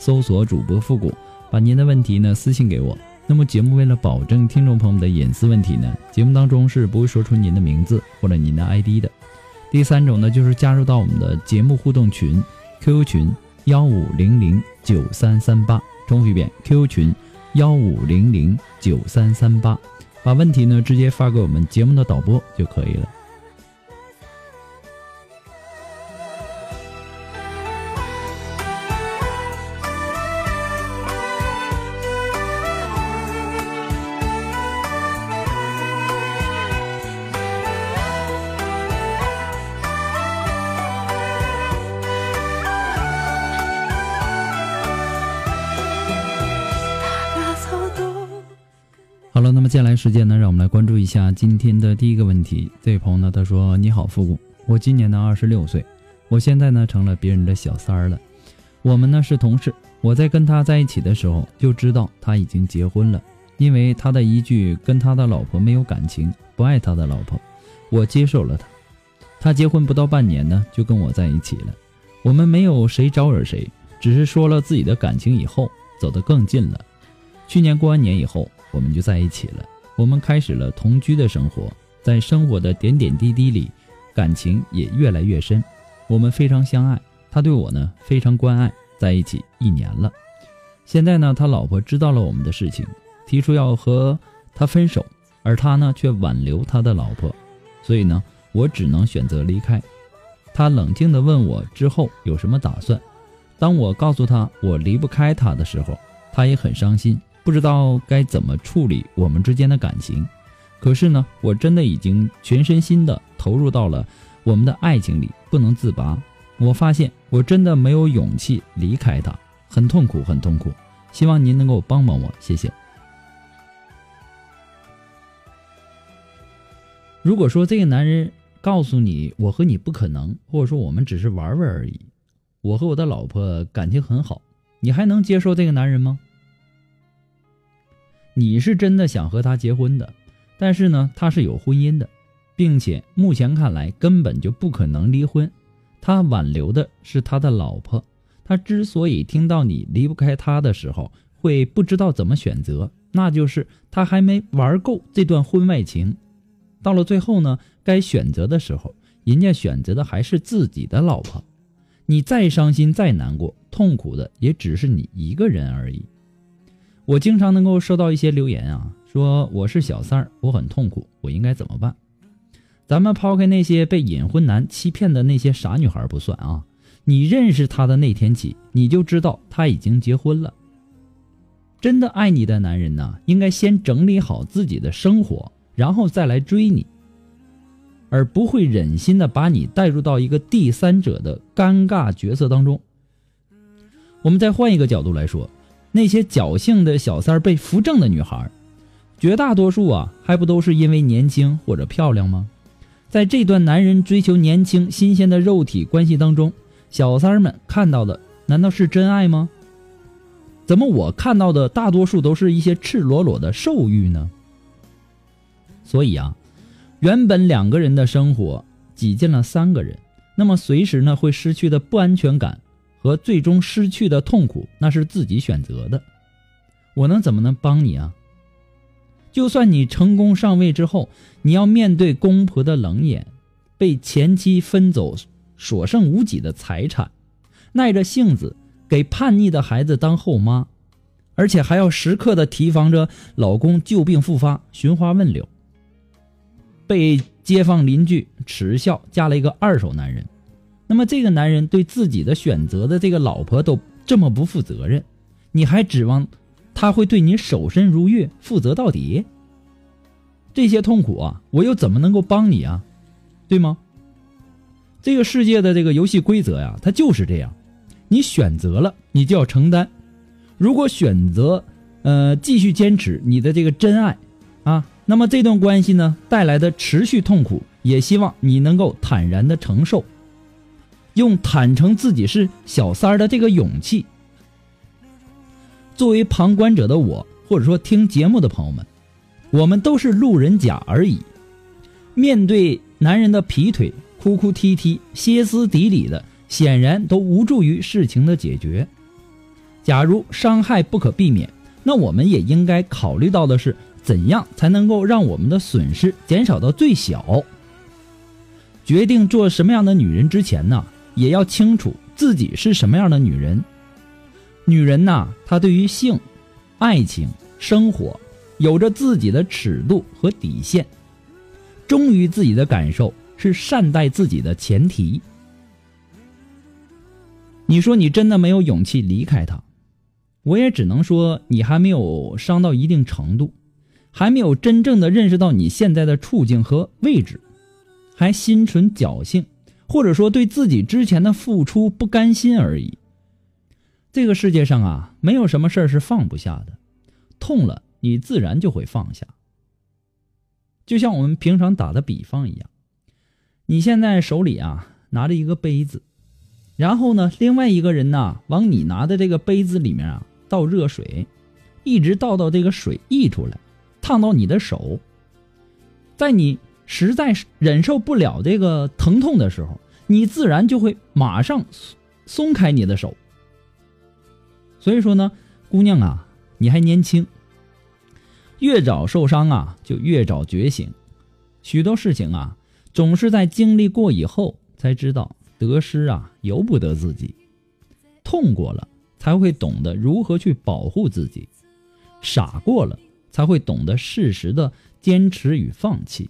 搜索主播复古，把您的问题呢私信给我。那么节目为了保证听众朋友们的隐私问题呢，节目当中是不会说出您的名字或者您的 ID 的。第三种呢，就是加入到我们的节目互动群，QQ 群幺五零零九三三八，重复一遍，QQ 群幺五零零九三三八，把问题呢直接发给我们节目的导播就可以了。接下来时间呢，让我们来关注一下今天的第一个问题。这位朋友呢，他说：“你好，复古，我今年呢二十六岁，我现在呢成了别人的小三儿了。我们呢是同事，我在跟他在一起的时候就知道他已经结婚了，因为他的一句跟他的老婆没有感情，不爱他的老婆，我接受了他。他结婚不到半年呢，就跟我在一起了。我们没有谁招惹谁，只是说了自己的感情以后，走得更近了。去年过完年以后。”我们就在一起了，我们开始了同居的生活，在生活的点点滴滴里，感情也越来越深。我们非常相爱，他对我呢非常关爱，在一起一年了。现在呢，他老婆知道了我们的事情，提出要和他分手，而他呢却挽留他的老婆，所以呢，我只能选择离开。他冷静地问我之后有什么打算。当我告诉他我离不开他的时候，他也很伤心。不知道该怎么处理我们之间的感情，可是呢，我真的已经全身心的投入到了我们的爱情里，不能自拔。我发现我真的没有勇气离开他，很痛苦，很痛苦。希望您能够帮帮我，谢谢。如果说这个男人告诉你我和你不可能，或者说我们只是玩玩而已，我和我的老婆感情很好，你还能接受这个男人吗？你是真的想和他结婚的，但是呢，他是有婚姻的，并且目前看来根本就不可能离婚。他挽留的是他的老婆。他之所以听到你离不开他的时候会不知道怎么选择，那就是他还没玩够这段婚外情。到了最后呢，该选择的时候，人家选择的还是自己的老婆。你再伤心再难过，痛苦的也只是你一个人而已。我经常能够收到一些留言啊，说我是小三儿，我很痛苦，我应该怎么办？咱们抛开那些被隐婚男欺骗的那些傻女孩不算啊，你认识他的那天起，你就知道他已经结婚了。真的爱你的男人呢，应该先整理好自己的生活，然后再来追你，而不会忍心的把你带入到一个第三者的尴尬角色当中。我们再换一个角度来说。那些侥幸的小三儿被扶正的女孩，绝大多数啊，还不都是因为年轻或者漂亮吗？在这段男人追求年轻新鲜的肉体关系当中，小三儿们看到的难道是真爱吗？怎么我看到的大多数都是一些赤裸裸的兽欲呢？所以啊，原本两个人的生活挤进了三个人，那么随时呢会失去的不安全感。和最终失去的痛苦，那是自己选择的。我能怎么能帮你啊？就算你成功上位之后，你要面对公婆的冷眼，被前妻分走所剩无几的财产，耐着性子给叛逆的孩子当后妈，而且还要时刻的提防着老公旧病复发，寻花问柳。被街坊邻居耻笑嫁了一个二手男人，那么这个男人对自己的选择的这个老婆都这么不负责任，你还指望他会对你守身如玉、负责到底？这些痛苦啊，我又怎么能够帮你啊？对吗？这个世界的这个游戏规则呀，它就是这样，你选择了，你就要承担。如果选择呃继续坚持你的这个真爱啊。那么这段关系呢带来的持续痛苦，也希望你能够坦然的承受，用坦诚自己是小三儿的这个勇气。作为旁观者的我，或者说听节目的朋友们，我们都是路人甲而已。面对男人的劈腿、哭哭啼啼、歇斯底里的，显然都无助于事情的解决。假如伤害不可避免，那我们也应该考虑到的是。怎样才能够让我们的损失减少到最小？决定做什么样的女人之前呢，也要清楚自己是什么样的女人。女人呐，她对于性、爱情、生活，有着自己的尺度和底线。忠于自己的感受是善待自己的前提。你说你真的没有勇气离开他，我也只能说你还没有伤到一定程度。还没有真正的认识到你现在的处境和位置，还心存侥幸，或者说对自己之前的付出不甘心而已。这个世界上啊，没有什么事儿是放不下的，痛了你自然就会放下。就像我们平常打的比方一样，你现在手里啊拿着一个杯子，然后呢，另外一个人呢往你拿的这个杯子里面啊倒热水，一直倒到这个水溢出来。烫到你的手，在你实在是忍受不了这个疼痛的时候，你自然就会马上松开你的手。所以说呢，姑娘啊，你还年轻，越早受伤啊，就越早觉醒。许多事情啊，总是在经历过以后才知道得失啊由不得自己，痛过了才会懂得如何去保护自己，傻过了。才会懂得适时的坚持与放弃，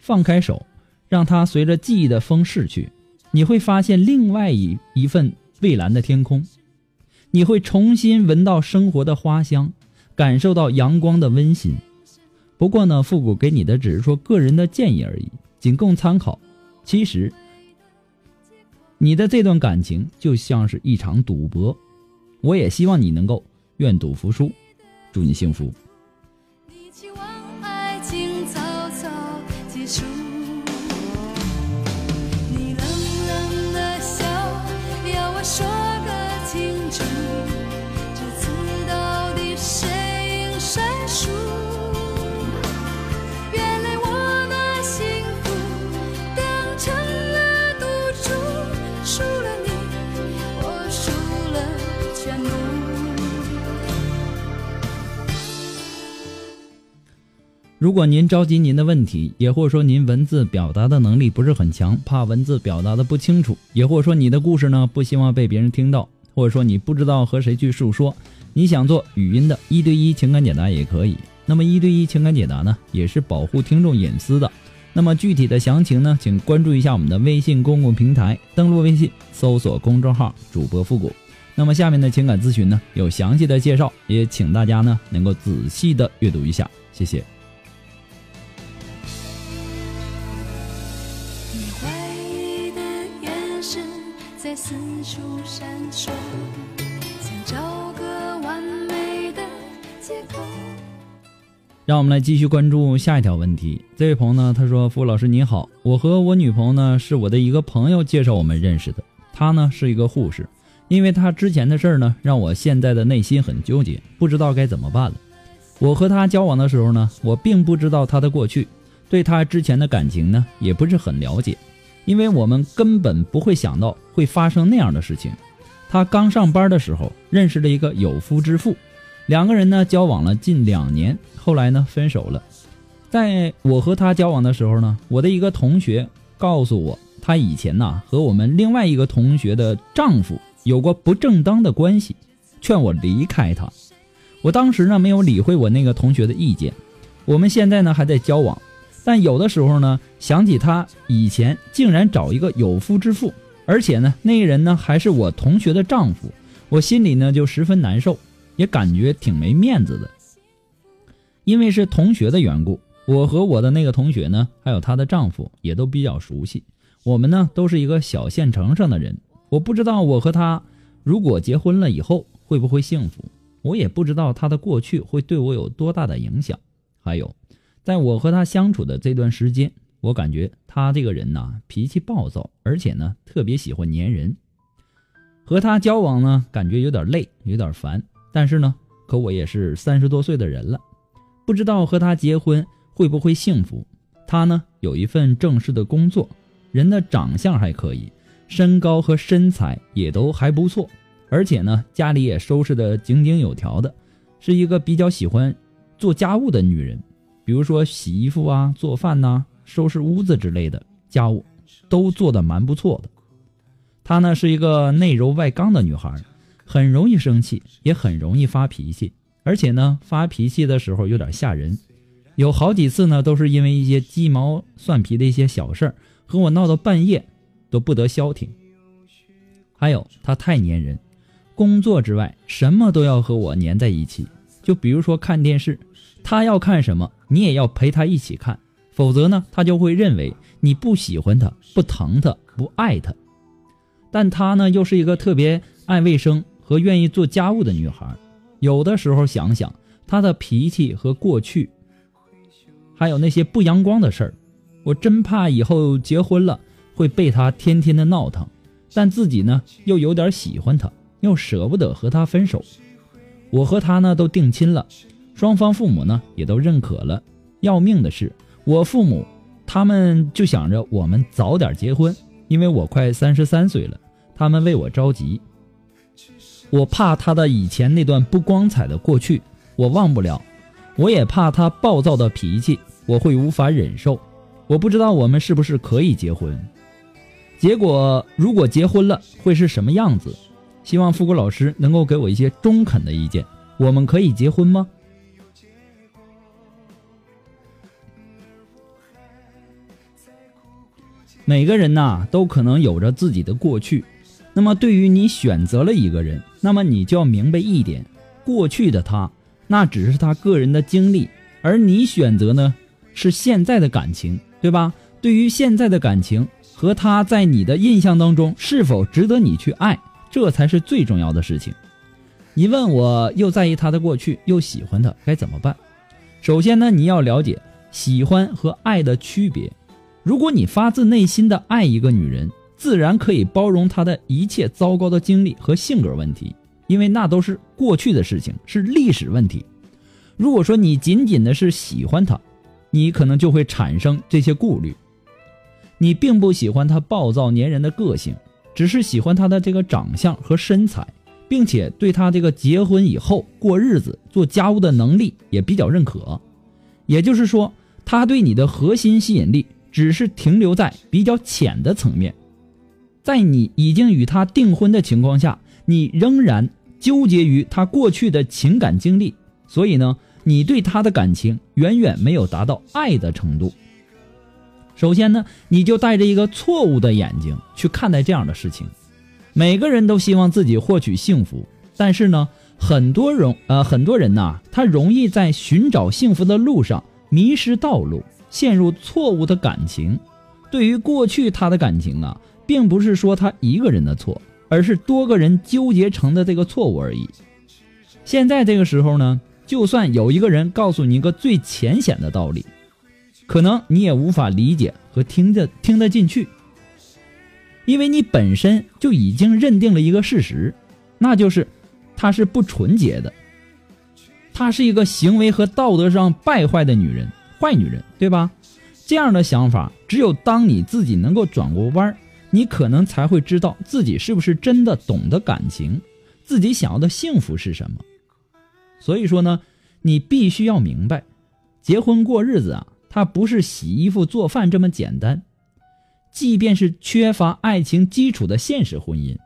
放开手，让它随着记忆的风逝去，你会发现另外一一份蔚蓝的天空，你会重新闻到生活的花香，感受到阳光的温馨。不过呢，复古给你的只是说个人的建议而已，仅供参考。其实，你的这段感情就像是一场赌博，我也希望你能够愿赌服输。祝你幸福。如果您着急您的问题，也或者说您文字表达的能力不是很强，怕文字表达的不清楚，也或者说你的故事呢不希望被别人听到，或者说你不知道和谁去诉说，你想做语音的一对一情感解答也可以。那么一对一情感解答呢，也是保护听众隐私的。那么具体的详情呢，请关注一下我们的微信公共平台，登录微信搜索公众号主播复古。那么下面的情感咨询呢有详细的介绍，也请大家呢能够仔细的阅读一下，谢谢。出闪烁，想找个完美的让我们来继续关注下一条问题。这位朋友呢，他说：“付老师你好，我和我女朋友呢是我的一个朋友介绍我们认识的。她呢是一个护士，因为她之前的事儿呢，让我现在的内心很纠结，不知道该怎么办了。我和她交往的时候呢，我并不知道她的过去，对她之前的感情呢也不是很了解，因为我们根本不会想到会发生那样的事情。她刚上班的时候认识了一个有夫之妇。”两个人呢交往了近两年，后来呢分手了。在我和他交往的时候呢，我的一个同学告诉我，他以前呐和我们另外一个同学的丈夫有过不正当的关系，劝我离开他。我当时呢没有理会我那个同学的意见，我们现在呢还在交往，但有的时候呢想起他以前竟然找一个有夫之妇，而且呢那个人呢还是我同学的丈夫，我心里呢就十分难受，也感觉挺没面子的。因为是同学的缘故。我和我的那个同学呢，还有她的丈夫也都比较熟悉。我们呢都是一个小县城上的人。我不知道我和他如果结婚了以后会不会幸福，我也不知道他的过去会对我有多大的影响。还有，在我和他相处的这段时间，我感觉他这个人呐脾气暴躁，而且呢特别喜欢粘人。和他交往呢感觉有点累，有点烦。但是呢，可我也是三十多岁的人了，不知道和他结婚。会不会幸福？他呢有一份正式的工作，人的长相还可以，身高和身材也都还不错，而且呢家里也收拾的井井有条的，是一个比较喜欢做家务的女人，比如说洗衣服啊、做饭呐、收拾屋子之类的家务，都做的蛮不错的。她呢是一个内柔外刚的女孩，很容易生气，也很容易发脾气，而且呢发脾气的时候有点吓人。有好几次呢，都是因为一些鸡毛蒜皮的一些小事儿，和我闹到半夜都不得消停。还有他太粘人，工作之外什么都要和我粘在一起。就比如说看电视，他要看什么，你也要陪他一起看，否则呢，他就会认为你不喜欢他、不疼他、不爱他。但他呢，又是一个特别爱卫生和愿意做家务的女孩。有的时候想想他的脾气和过去。还有那些不阳光的事儿，我真怕以后结婚了会被他天天的闹腾，但自己呢又有点喜欢他，又舍不得和他分手。我和他呢都定亲了，双方父母呢也都认可了。要命的是，我父母他们就想着我们早点结婚，因为我快三十三岁了，他们为我着急。我怕他的以前那段不光彩的过去，我忘不了。我也怕他暴躁的脾气。我会无法忍受，我不知道我们是不是可以结婚。结果如果结婚了会是什么样子？希望复古老师能够给我一些中肯的意见。我们可以结婚吗？每个人呐都可能有着自己的过去，那么对于你选择了一个人，那么你就要明白一点：过去的他那只是他个人的经历，而你选择呢？是现在的感情，对吧？对于现在的感情和他在你的印象当中是否值得你去爱，这才是最重要的事情。你问我又在意他的过去，又喜欢他，该怎么办？首先呢，你要了解喜欢和爱的区别。如果你发自内心的爱一个女人，自然可以包容她的一切糟糕的经历和性格问题，因为那都是过去的事情，是历史问题。如果说你仅仅的是喜欢她，你可能就会产生这些顾虑，你并不喜欢她暴躁粘人的个性，只是喜欢他的这个长相和身材，并且对他这个结婚以后过日子、做家务的能力也比较认可。也就是说，他对你的核心吸引力只是停留在比较浅的层面，在你已经与他订婚的情况下，你仍然纠结于他过去的情感经历，所以呢。你对他的感情远远没有达到爱的程度。首先呢，你就带着一个错误的眼睛去看待这样的事情。每个人都希望自己获取幸福，但是呢，很多人呃很多人呐，他容易在寻找幸福的路上迷失道路，陷入错误的感情。对于过去他的感情啊，并不是说他一个人的错，而是多个人纠结成的这个错误而已。现在这个时候呢。就算有一个人告诉你一个最浅显的道理，可能你也无法理解和听得听得进去，因为你本身就已经认定了一个事实，那就是她是不纯洁的，她是一个行为和道德上败坏的女人，坏女人，对吧？这样的想法，只有当你自己能够转过弯你可能才会知道自己是不是真的懂得感情，自己想要的幸福是什么。所以说呢，你必须要明白，结婚过日子啊，它不是洗衣服做饭这么简单。即便是缺乏爱情基础的现实婚姻，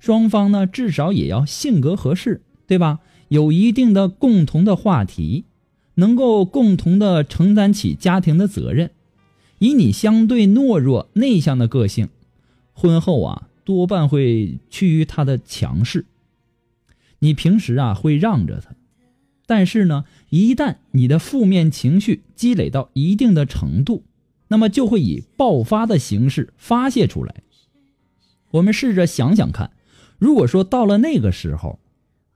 双方呢至少也要性格合适，对吧？有一定的共同的话题，能够共同的承担起家庭的责任。以你相对懦弱内向的个性，婚后啊多半会趋于他的强势。你平时啊会让着他，但是呢，一旦你的负面情绪积累到一定的程度，那么就会以爆发的形式发泄出来。我们试着想想看，如果说到了那个时候，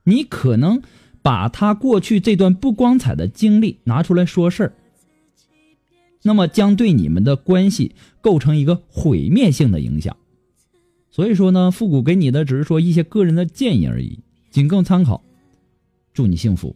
你可能把他过去这段不光彩的经历拿出来说事儿，那么将对你们的关系构成一个毁灭性的影响。所以说呢，复古给你的只是说一些个人的建议而已，仅供参考。祝你幸福。